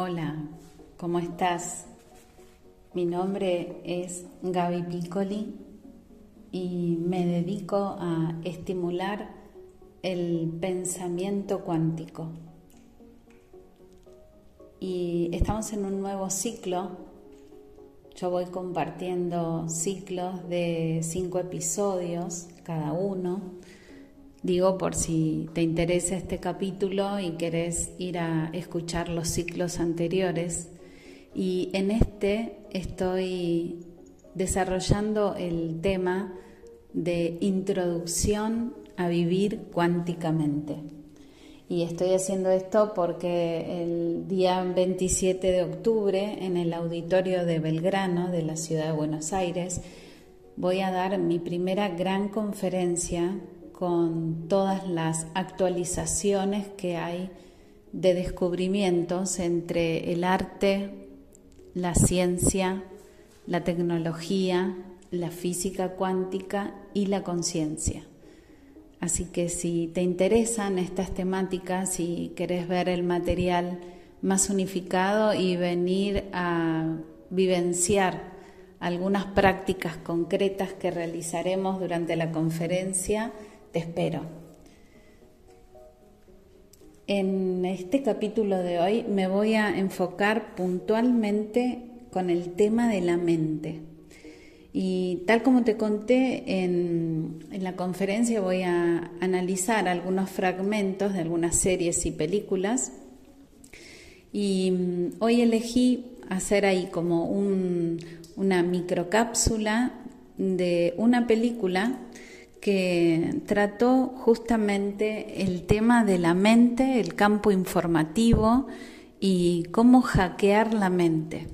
Hola, ¿cómo estás? Mi nombre es Gaby Piccoli y me dedico a estimular el pensamiento cuántico. Y estamos en un nuevo ciclo. Yo voy compartiendo ciclos de cinco episodios cada uno Digo por si te interesa este capítulo y querés ir a escuchar los ciclos anteriores. Y en este estoy desarrollando el tema de introducción a vivir cuánticamente. Y estoy haciendo esto porque el día 27 de octubre en el auditorio de Belgrano de la ciudad de Buenos Aires voy a dar mi primera gran conferencia con todas las actualizaciones que hay de descubrimientos entre el arte, la ciencia, la tecnología, la física cuántica y la conciencia. Así que si te interesan estas temáticas, si querés ver el material más unificado y venir a vivenciar algunas prácticas concretas que realizaremos durante la conferencia, te espero. En este capítulo de hoy me voy a enfocar puntualmente con el tema de la mente. Y tal como te conté en, la conferencia voy a analizar algunos fragmentos de algunas series y películas. Y mm, hoy elegí hacer ahí como una microcápsula de una película que trató justamente el tema de la mente, el campo informativo y cómo hackear la mente.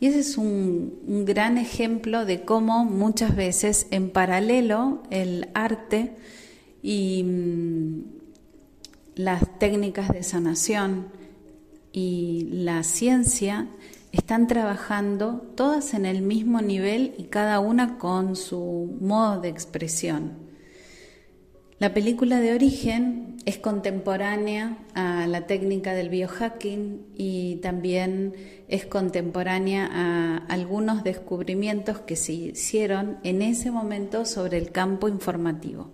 Y ese es un, gran ejemplo de cómo muchas veces en paralelo el arte y mm, las técnicas de sanación y la ciencia están trabajando todas en el mismo nivel y cada una con su modo de expresión. La película de origen es contemporánea a la técnica del biohacking y también es contemporánea a algunos descubrimientos que se hicieron en ese momento sobre el campo informativo.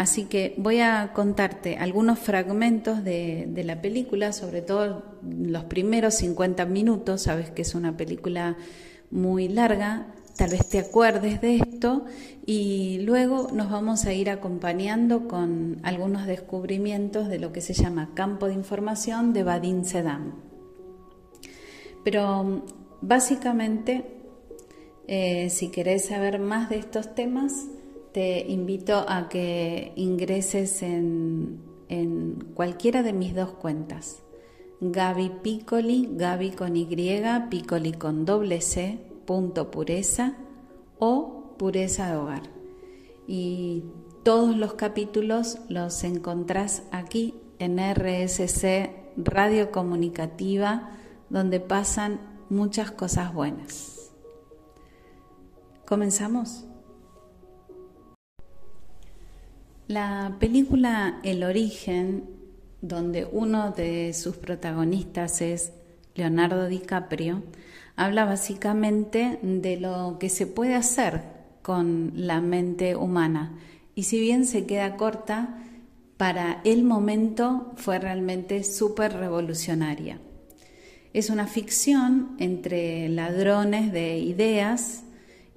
Así que voy a contarte algunos fragmentos de, la película, sobre todo los primeros 50 minutos, sabes que es una película muy larga, tal vez te acuerdes de esto y luego nos vamos a ir acompañando con algunos descubrimientos de lo que se llama campo de información de Vadim Sedam. Pero básicamente, eh, si querés saber más de estos temas, te invito a que ingreses en, cualquiera de mis dos cuentas. Gaby Piccoli, Gaby con Y, Piccoli con doble C, punto pureza o pureza de hogar. Y todos los capítulos los encontrás aquí en RSC Radio Comunicativa, donde pasan muchas cosas buenas. ¿Comenzamos? La película El origen, donde uno de sus protagonistas es Leonardo DiCaprio, habla básicamente de lo que se puede hacer con la mente humana. Y si bien se queda corta, para el momento fue realmente súper revolucionaria. Es una ficción entre ladrones de ideas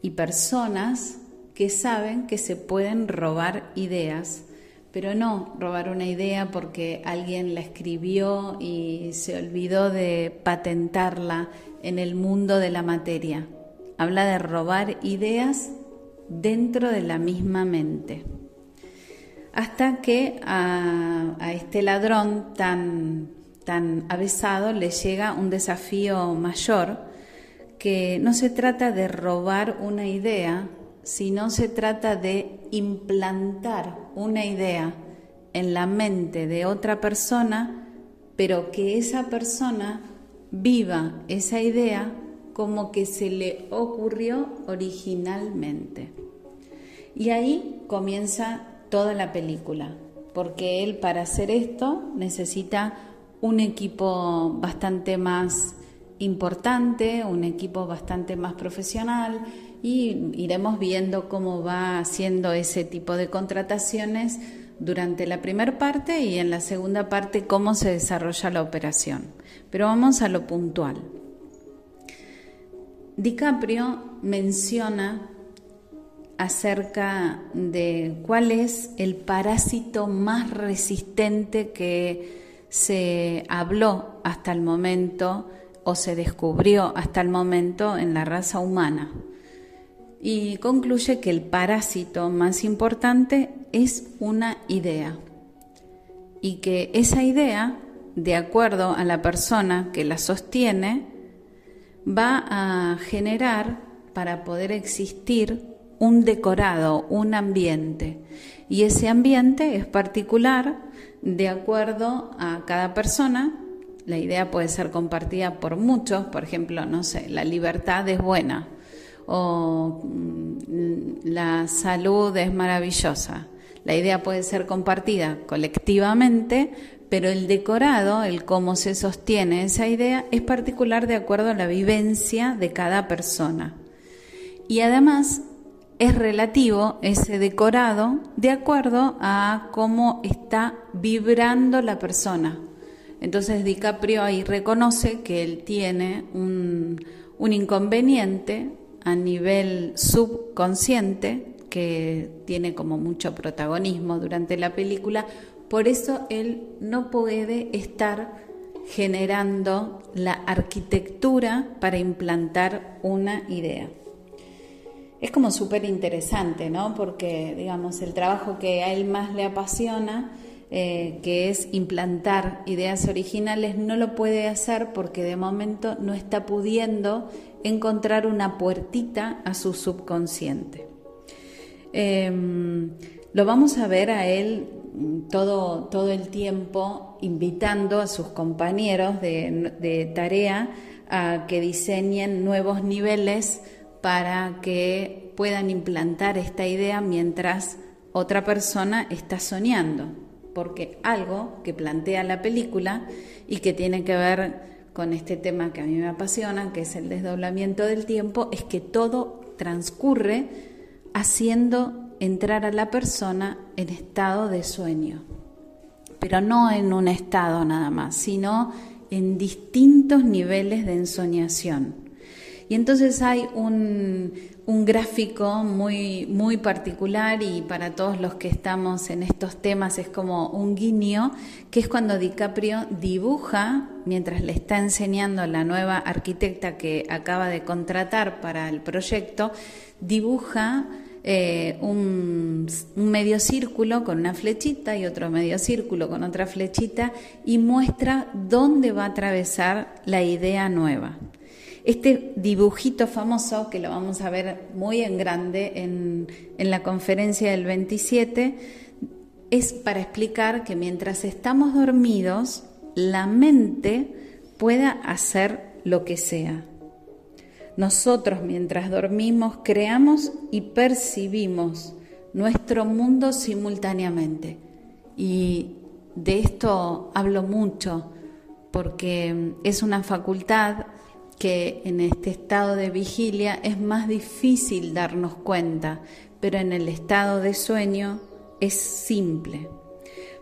y personas que saben que se pueden robar ideas, pero no robar una idea porque alguien la escribió y se olvidó de patentarla en el mundo de la materia. Habla de robar ideas dentro de la misma mente. Hasta que a, este ladrón tan, tan avesado le llega un desafío mayor, que no se trata de robar una idea, si no se trata de implantar una idea en la mente de otra persona, pero que esa persona viva esa idea como que se le ocurrió originalmente. Y ahí comienza toda la película, porque él para hacer esto necesita un equipo bastante más importante, un equipo bastante más profesional y iremos viendo cómo va haciendo ese tipo de contrataciones durante la primera parte y en la segunda parte cómo se desarrolla la operación. Pero vamos a lo puntual. DiCaprio menciona acerca de cuál es el parásito más resistente que se habló hasta el momento o se descubrió hasta el momento en la raza humana. Y concluye que el parásito más importante es una idea y que esa idea, de acuerdo a la persona que la sostiene, va a generar para poder existir un decorado, un ambiente. Y ese ambiente es particular de acuerdo a cada persona. La idea puede ser compartida por muchos, por ejemplo, no sé, la libertad es buena o mm, la salud es maravillosa. La idea puede ser compartida colectivamente, pero el decorado, el cómo se sostiene esa idea, es particular de acuerdo a la vivencia de cada persona. Y además es relativo ese decorado de acuerdo a cómo está vibrando la persona. Entonces DiCaprio ahí reconoce que él tiene un, un inconveniente a nivel subconsciente que tiene como mucho protagonismo durante la película, por eso él no puede estar generando la arquitectura para implantar una idea es como súper interesante, ¿no? Porque, digamos, el trabajo que a él más le apasiona, eh, que es implantar ideas originales, no lo puede hacer porque de momento no está pudiendo encontrar una puertita a su subconsciente. Em, lo vamos a ver a él todo, todo el tiempo invitando a sus compañeros de tarea a que diseñen nuevos niveles para que puedan implantar esta idea mientras otra persona está soñando, porque algo que plantea la película y que tiene que ver con este tema que a mí me apasiona, que es el desdoblamiento del tiempo, es que todo transcurre haciendo entrar a la persona en estado de sueño, pero no en un estado nada más, sino en distintos niveles de ensoñación. Y entonces hay un, gráfico muy, muy particular y para todos los que estamos en estos temas es como un guiño, que es cuando DiCaprio dibuja, mientras le está enseñando a la nueva arquitecta que acaba de contratar para el proyecto, dibuja eh, un, un, medio círculo con una flechita y otro medio círculo con otra flechita y muestra dónde va a atravesar la idea nueva. Este dibujito famoso, que lo vamos a ver muy en grande en, la conferencia del 27, es para explicar que mientras estamos dormidos, la mente pueda hacer lo que sea. Nosotros mientras dormimos creamos y percibimos nuestro mundo simultáneamente. Y de esto hablo mucho porque es una facultad que en este estado de vigilia es más difícil darnos cuenta, pero en el estado de sueño es simple.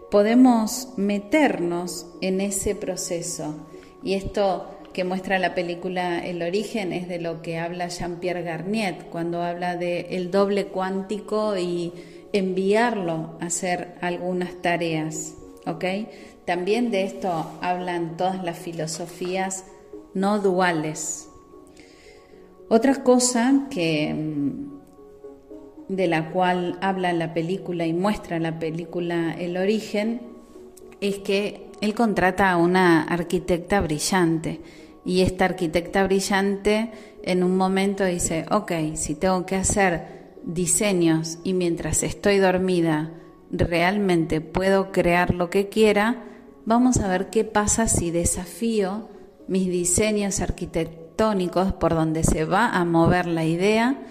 Podemos meternos en ese proceso y esto que muestra la película El origen es de lo que habla Jean-Pierre Garnier cuando habla de el doble cuántico y enviarlo a hacer algunas tareas, ¿ok? También de esto hablan todas las filosofías no duales. Otra cosa que mm, de la cual habla la película y muestra la película El origen es que él contrata a una arquitecta brillante y esta arquitecta brillante en un momento dice, ok, si tengo que hacer diseños y mientras estoy dormida realmente puedo crear lo que quiera, vamos a ver qué pasa si desafío mis diseños arquitectónicos por donde se va a mover la idea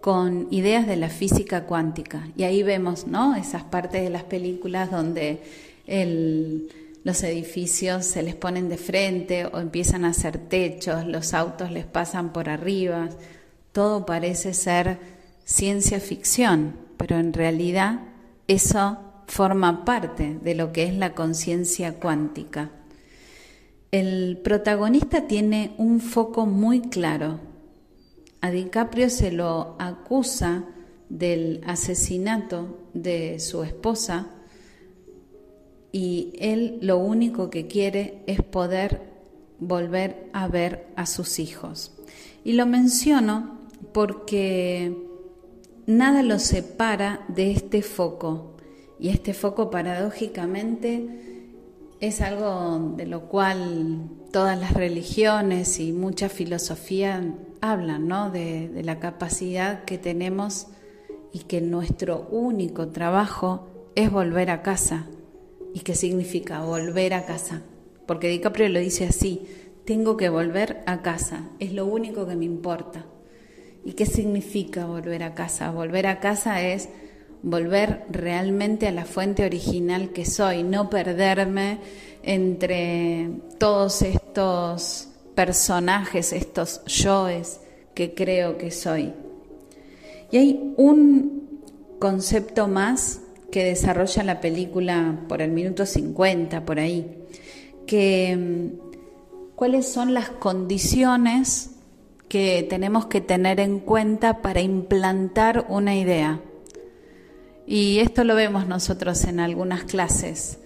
con ideas de la física cuántica. Y ahí vemos ¿no? esas partes de las películas donde los edificios se les ponen de frente o empiezan a hacer techos, los autos les pasan por arriba, todo parece ser ciencia ficción, pero en realidad eso forma parte de lo que es la conciencia cuántica. El protagonista tiene un foco muy claro. A DiCaprio se lo acusa del asesinato de su esposa y él lo único que quiere es poder volver a ver a sus hijos. Y lo menciono porque nada lo separa de este foco. Y este foco paradójicamente es algo de lo cual todas las religiones y mucha filosofía hablan, ¿no? De, de la capacidad que tenemos y que nuestro único trabajo es volver a casa, ¿Y qué significa volver a casa? Porque DiCaprio lo dice así, tengo que volver a casa, es lo único que me importa. ¿Y qué significa volver a casa? Volver a casa es volver realmente a la fuente original que soy, no perderme entre todos estos personajes, estos yoes que creo que soy. Y hay un concepto más que desarrolla la película por el minuto 50, por ahí, mm, cuáles son las condiciones que tenemos que tener en cuenta para implantar una idea. Y esto lo vemos nosotros en algunas clases.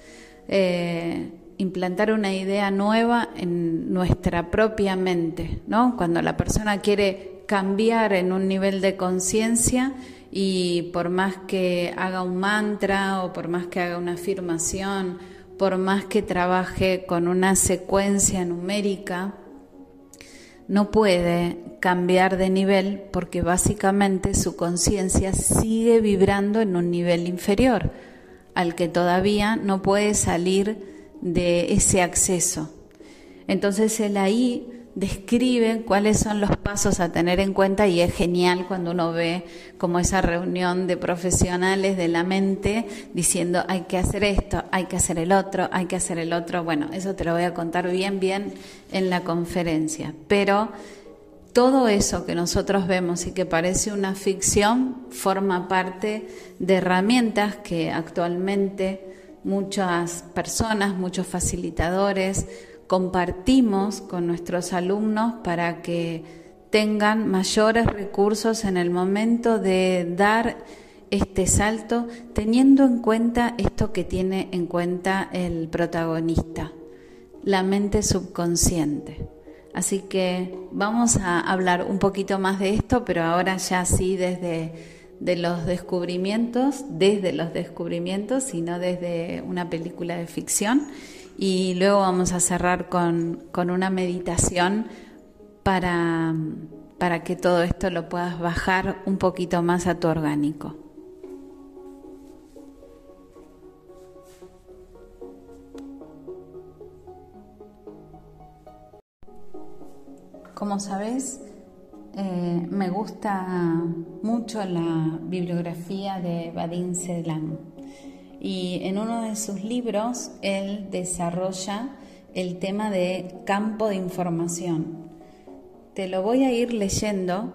Eh, implantar una idea nueva en nuestra propia mente, ¿no? Cuando la persona quiere cambiar en un nivel de conciencia, y por más que haga un mantra o por más que haga una afirmación, por más que trabaje con una secuencia numérica, no puede cambiar de nivel porque básicamente su conciencia sigue vibrando en un nivel inferior, al que todavía no puede salir de ese acceso. Entonces él ahí describe cuáles son los pasos a tener en cuenta y es genial cuando uno ve como esa reunión de profesionales de la mente diciendo hay que hacer esto, hay que hacer el otro, hay que hacer el otro. Bueno, eso te lo voy a contar bien, bien en la conferencia. Pero todo eso que nosotros vemos y que parece una ficción forma parte de herramientas que actualmente muchas personas, muchos facilitadores, compartimos con nuestros alumnos para que tengan mayores recursos en el momento de dar este salto, teniendo en cuenta esto que tiene en cuenta el protagonista, la mente subconsciente. Así que vamos a hablar un poquito más de esto, pero ahora ya sí desde de los descubrimientos, desde los descubrimientos, sino desde una película de ficción y luego vamos a cerrar con, una meditación para, para que todo esto lo puedas bajar un poquito más a tu orgánico. Como sabes, eh, me gusta mucho la bibliografía de Vadim Selam y en uno de sus libros él desarrolla el tema de campo de información. Te lo voy a ir leyendo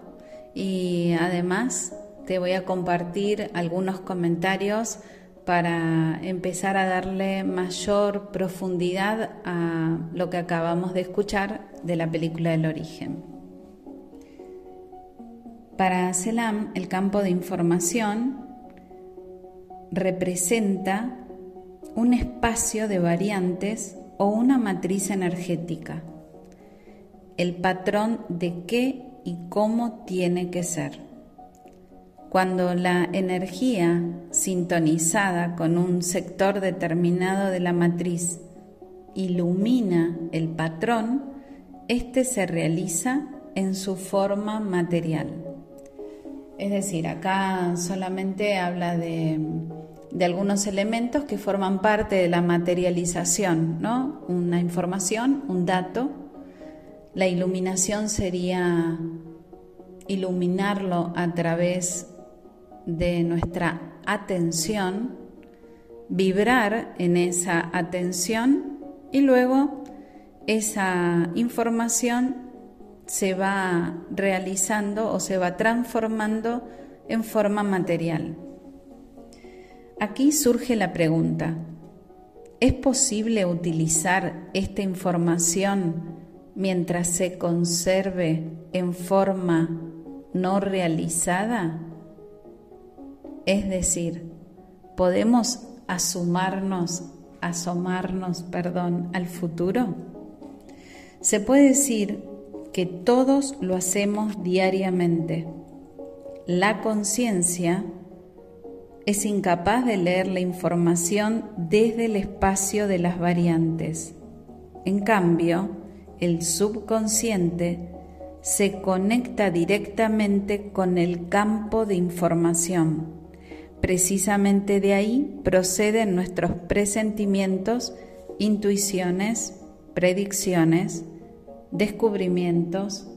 y además te voy a compartir algunos comentarios para empezar a darle mayor profundidad a lo que acabamos de escuchar de la película del origen. Para Selam, el campo de información representa un espacio de variantes o una matriz energética, el patrón de qué y cómo tiene que ser. Cuando la energía sintonizada con un sector determinado de la matriz ilumina el patrón, éste se realiza en su forma material. Es decir, acá solamente habla de de algunos elementos que forman parte de la materialización, ¿no? Una información, un dato. La iluminación sería iluminarlo a través de nuestra atención, vibrar en esa atención y luego esa información se va realizando o se va transformando en forma material. Aquí surge la pregunta, ¿es posible utilizar esta información mientras se conserve en forma no realizada? Es decir, ¿podemos asumarnos, asomarnos, perdón, al futuro? Se puede decir que todos lo hacemos diariamente. La conciencia es incapaz de leer la información desde el espacio de las variantes. En cambio, el subconsciente se conecta directamente con el campo de información. Precisamente de ahí proceden nuestros presentimientos, intuiciones, predicciones, descubrimientos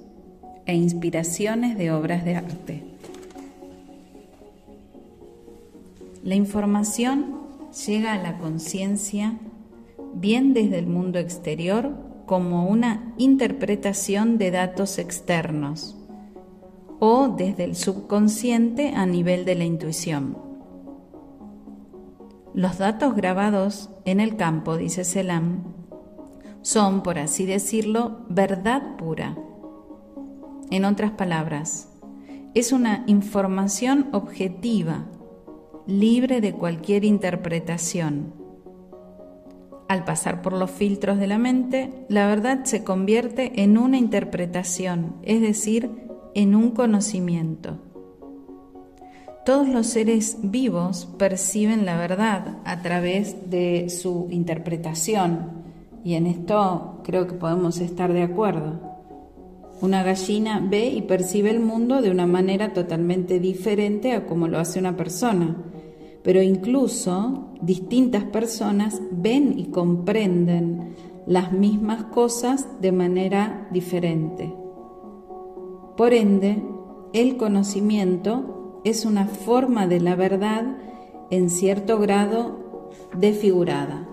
e inspiraciones de obras de arte. La información llega a la conciencia bien desde el mundo exterior como una interpretación de datos externos o desde el subconsciente a nivel de la intuición. Los datos grabados en el campo, dice Selam, son, por así decirlo, verdad pura. En otras palabras, es una información objetiva, libre de cualquier interpretación. Al pasar por los filtros de la mente, la verdad se convierte en una interpretación, es decir, en un conocimiento. Todos los seres vivos perciben la verdad a través de su interpretación, y en esto creo que podemos estar de acuerdo. Una gallina ve y percibe el mundo de una manera totalmente diferente a como lo hace una persona, pero incluso distintas personas ven y comprenden las mismas cosas de manera diferente. Por ende, el conocimiento es una forma de la verdad en cierto grado desfigurada.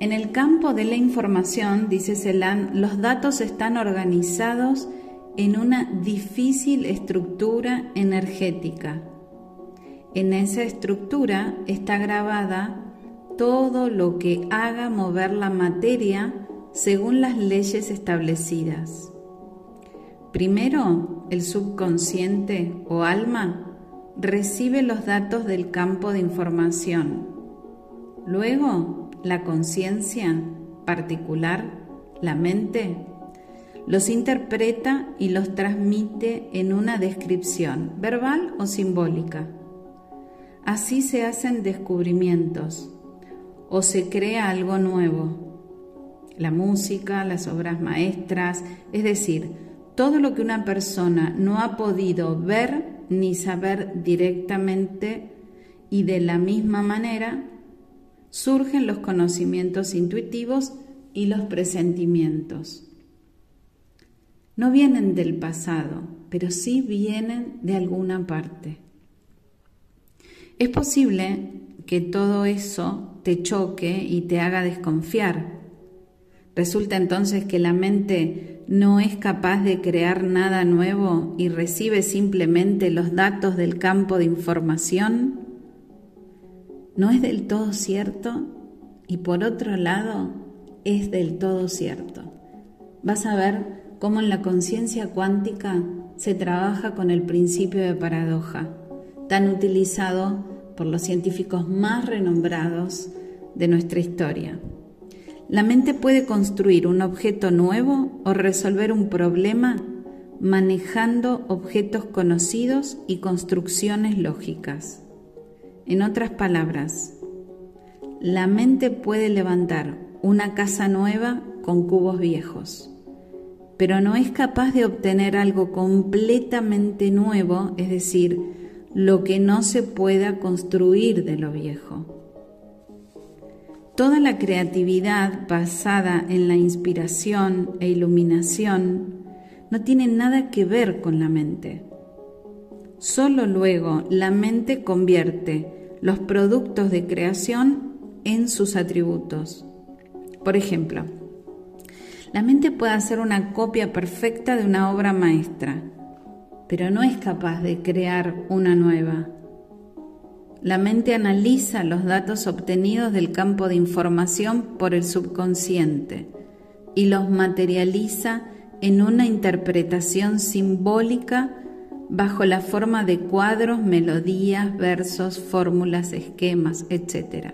En el campo de la información, dice Celan, los datos están organizados en una difícil estructura energética. En esa estructura está grabada todo lo que haga mover la materia según las leyes establecidas. Primero, el subconsciente o alma recibe los datos del campo de información. Luego, la conciencia particular, la mente, los interpreta y los transmite en una descripción, verbal o simbólica. Así se hacen descubrimientos o se crea algo nuevo. La música, las obras maestras, es decir, todo lo que una persona no ha podido ver ni saber directamente y de la misma manera surgen los conocimientos intuitivos y los presentimientos. No vienen del pasado, pero sí vienen de alguna parte. Es posible que todo eso te choque y te haga desconfiar. Resulta entonces que la mente no es capaz de crear nada nuevo y recibe simplemente los datos del campo de información no es del todo cierto y por otro lado es del todo cierto. Vas a ver cómo en la conciencia cuántica se trabaja con el principio de paradoja, tan utilizado por los científicos más renombrados de nuestra historia. La mente puede construir un objeto nuevo o resolver un problema manejando objetos conocidos y construcciones lógicas. En otras palabras, la mente puede levantar una casa nueva con cubos viejos, pero no es capaz de obtener algo completamente nuevo, es decir, lo que no se pueda construir de lo viejo. Toda la creatividad basada en la inspiración e iluminación no tiene nada que ver con la mente. Solo luego la mente convierte los productos de creación en sus atributos. Por ejemplo, la mente puede hacer una copia perfecta de una obra maestra, pero no es capaz de crear una nueva. La mente analiza los datos obtenidos del campo de información por el subconsciente y los materializa en una interpretación simbólica bajo la forma de cuadros, melodías, versos, fórmulas, esquemas, etc.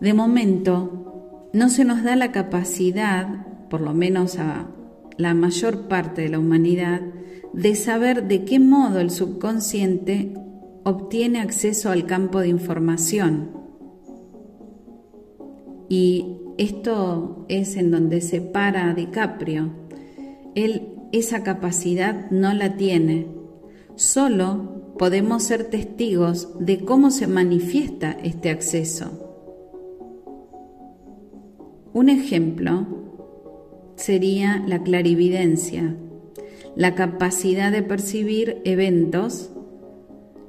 De momento, no se nos da la capacidad, por lo menos a la mayor parte de la humanidad, de saber de qué modo el subconsciente obtiene acceso al campo de información. Y esto es en donde se para DiCaprio. Él esa capacidad no la tiene. Solo podemos ser testigos de cómo se manifiesta este acceso. Un ejemplo sería la clarividencia, la capacidad de percibir eventos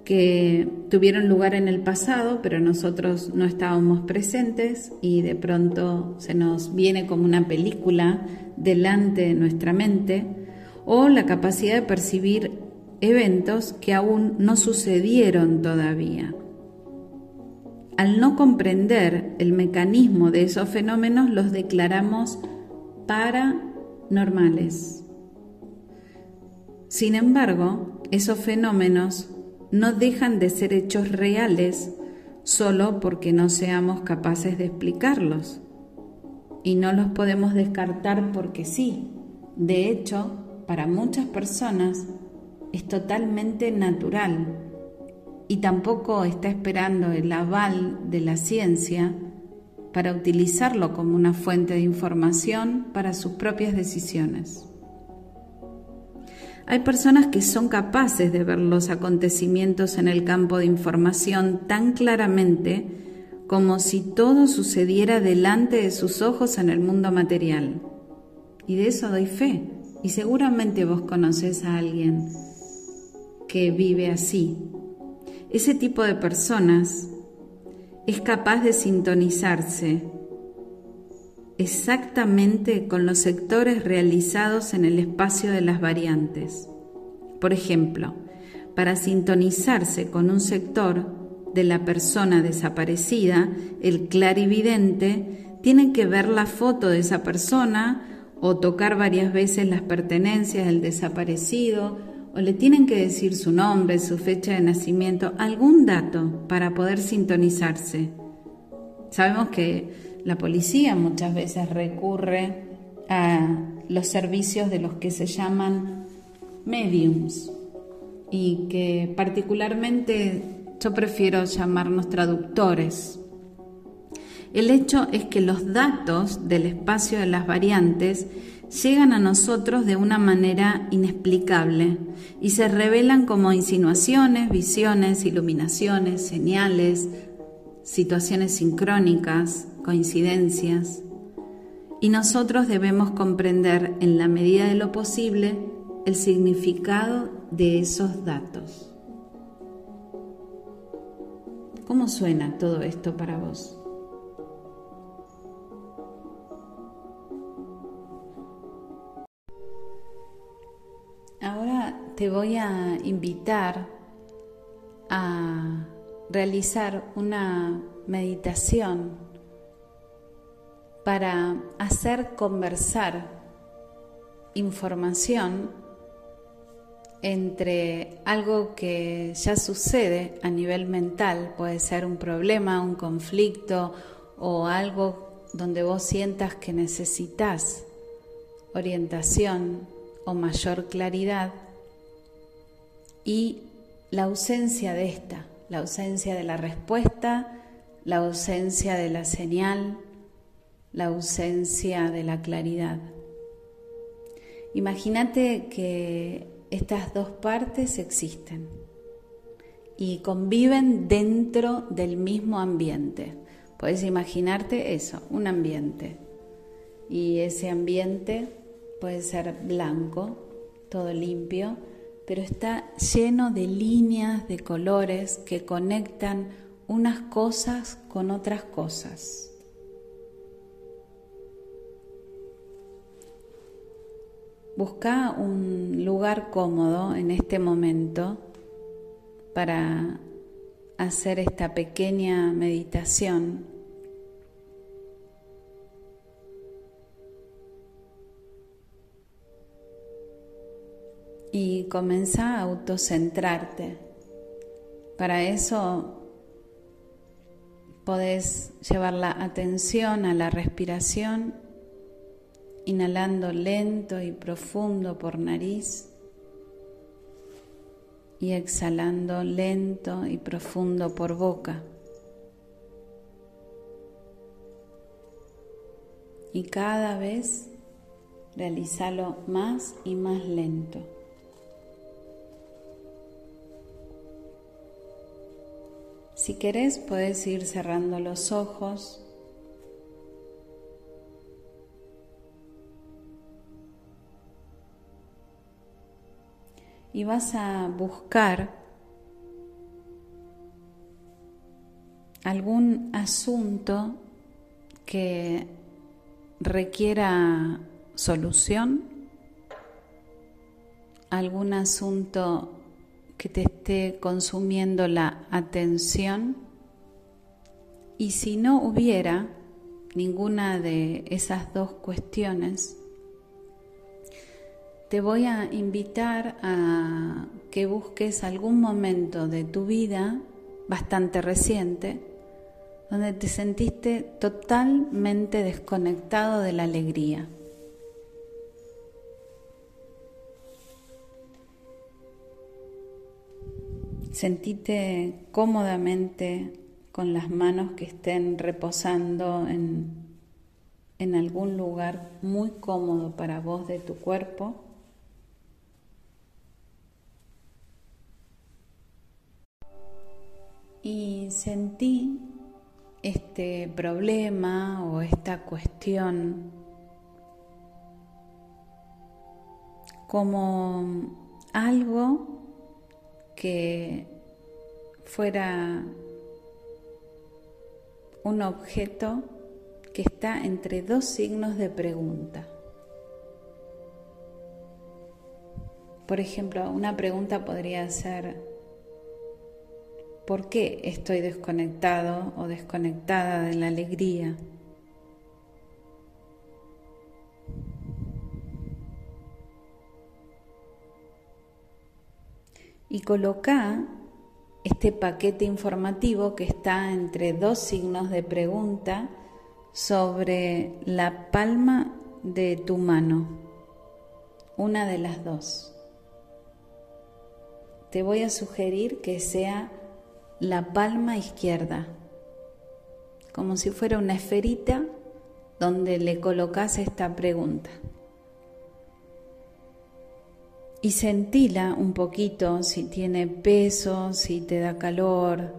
que tuvieron lugar en el pasado, pero nosotros no estábamos presentes y de pronto se nos viene como una película delante de nuestra mente, o la capacidad de percibir eventos que aún no sucedieron todavía. Al no comprender el mecanismo de esos fenómenos, los declaramos paranormales. Sin embargo, esos fenómenos no dejan de ser hechos reales solo porque no seamos capaces de explicarlos. Y no los podemos descartar porque sí. De hecho, para muchas personas es totalmente natural y tampoco está esperando el aval de la ciencia para utilizarlo como una fuente de información para sus propias decisiones. Hay personas que son capaces de ver los acontecimientos en el campo de información tan claramente como si todo sucediera delante de sus ojos en el mundo material. Y de eso doy fe. Y seguramente vos conoces a alguien que vive así. Ese tipo de personas es capaz de sintonizarse exactamente con los sectores realizados en el espacio de las variantes. Por ejemplo, para sintonizarse con un sector de la persona desaparecida, el clarividente tiene que ver la foto de esa persona o tocar varias veces las pertenencias del desaparecido o le tienen que decir su nombre, su fecha de nacimiento, algún dato para poder sintonizarse. Sabemos que la policía muchas veces recurre a los servicios de los que se llaman mediums y que particularmente yo prefiero llamarnos traductores. El hecho es que los datos del espacio de las variantes llegan a nosotros de una manera inexplicable y se revelan como insinuaciones, visiones, iluminaciones, señales, situaciones sincrónicas, coincidencias, y nosotros debemos comprender en la medida de lo posible el significado de esos datos. ¿Cómo suena todo esto para vos? Te voy a invitar a realizar una meditación para hacer conversar información entre algo que ya sucede a nivel mental, puede ser un problema, un conflicto o algo donde vos sientas que necesitas orientación o mayor claridad y la ausencia de esta la ausencia de la respuesta, la ausencia de la señal, la ausencia de la claridad. Imagínate que estas dos partes existen y conviven dentro del mismo ambiente. Puedes imaginarte eso, un ambiente. Y ese ambiente puede ser blanco, todo limpio, pero está lleno de líneas, de colores que conectan unas cosas con otras cosas. Busca un lugar cómodo en este momento para hacer esta pequeña meditación. Y comienza a autocentrarte. Para eso podés llevar la atención a la respiración, inhalando lento y profundo por nariz y exhalando lento y profundo por boca. Y cada vez realizalo más y más lento. Si querés, puedes ir cerrando los ojos. Y vas a buscar algún asunto que requiera solución, algún asunto que te esté consumiendo la atención y si no hubiera ninguna de esas dos cuestiones, te voy a invitar a que busques algún momento de tu vida bastante reciente donde te sentiste totalmente desconectado de la alegría. Sentite cómodamente con las manos que estén reposando en, en algún lugar muy cómodo para vos de tu cuerpo. Y sentí este problema o esta cuestión como algo que fuera un objeto que está entre dos signos de pregunta. Por ejemplo, una pregunta podría ser, ¿por qué estoy desconectado o desconectada de la alegría? Y coloca este paquete informativo que está entre dos signos de pregunta sobre la palma de tu mano, una de las dos. Te voy a sugerir que sea la palma izquierda, como si fuera una esferita donde le colocas esta pregunta y sentila un poquito si tiene peso, si te da calor,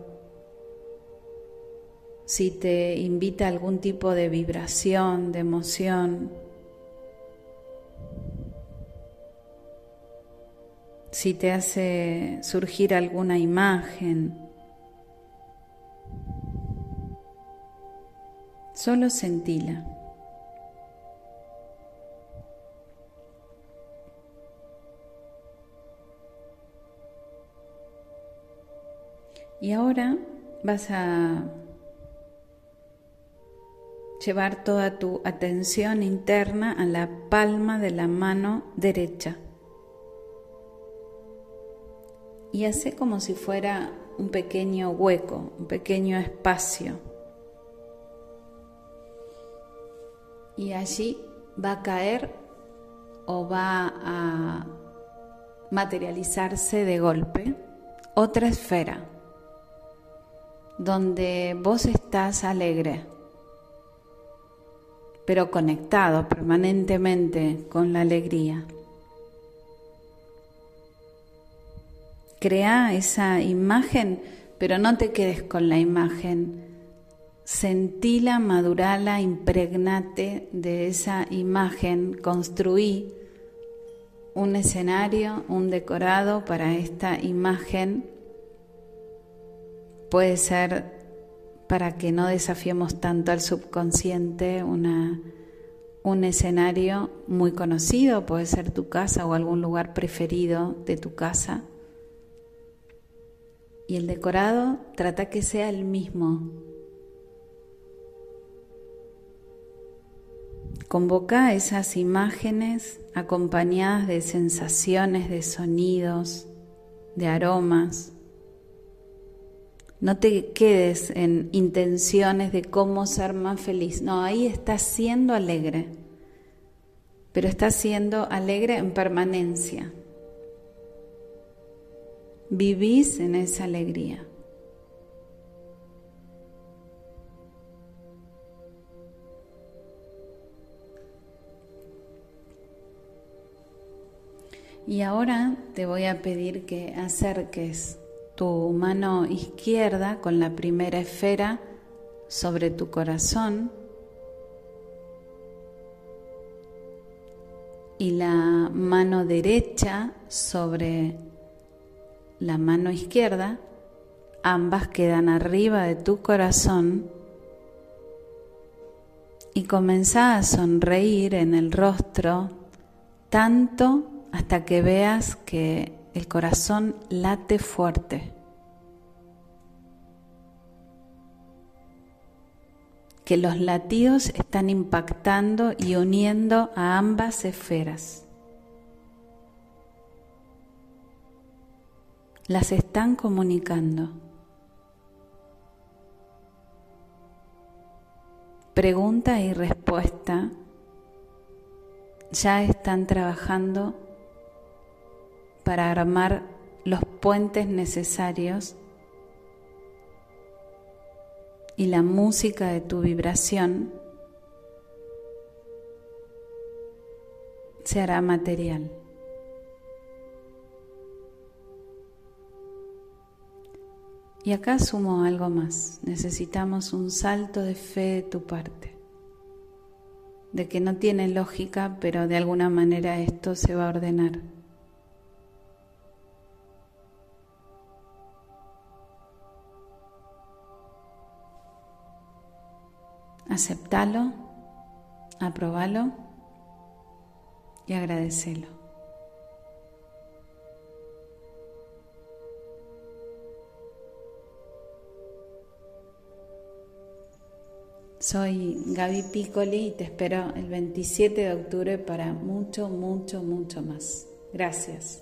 si te invita a algún tipo de vibración, de emoción. Si te hace surgir alguna imagen. Solo sentila. Y ahora vas a llevar toda tu atención interna a la palma de la mano derecha. Y hace como si fuera un pequeño hueco, un pequeño espacio. Y allí va a caer o va a materializarse de golpe otra esfera donde vos estás alegre, pero conectado permanentemente con la alegría. Crea esa imagen, pero no te quedes con la imagen. Sentila, madurala, impregnate de esa imagen, construí un escenario, un decorado para esta imagen puede ser para que no desafiemos tanto al subconsciente una, un escenario muy conocido, puede ser tu casa o algún lugar preferido de tu casa. Y el decorado trata que sea el mismo. Convoca esas imágenes acompañadas de sensaciones, de sonidos, de aromas. No te quedes en intenciones de cómo ser más feliz. No, ahí estás siendo alegre. Pero estás siendo alegre en permanencia. Vivís en esa alegría. Y ahora te voy a pedir que acerques tu mano izquierda con la primera esfera sobre tu corazón y la mano derecha sobre la mano izquierda, ambas quedan arriba de tu corazón y comenzá a sonreír en el rostro tanto hasta que veas que el corazón late fuerte. Que los latidos están impactando y uniendo a ambas esferas. Las están comunicando. Pregunta y respuesta ya están trabajando para armar los puentes necesarios y la música de tu vibración se hará material. Y acá sumo algo más. Necesitamos un salto de fe de tu parte, de que no tiene lógica, pero de alguna manera esto se va a ordenar. Aceptalo, aprobalo y agradecelo. Soy Gaby Piccoli y te espero el 27 de octubre para mucho, mucho, mucho más. Gracias.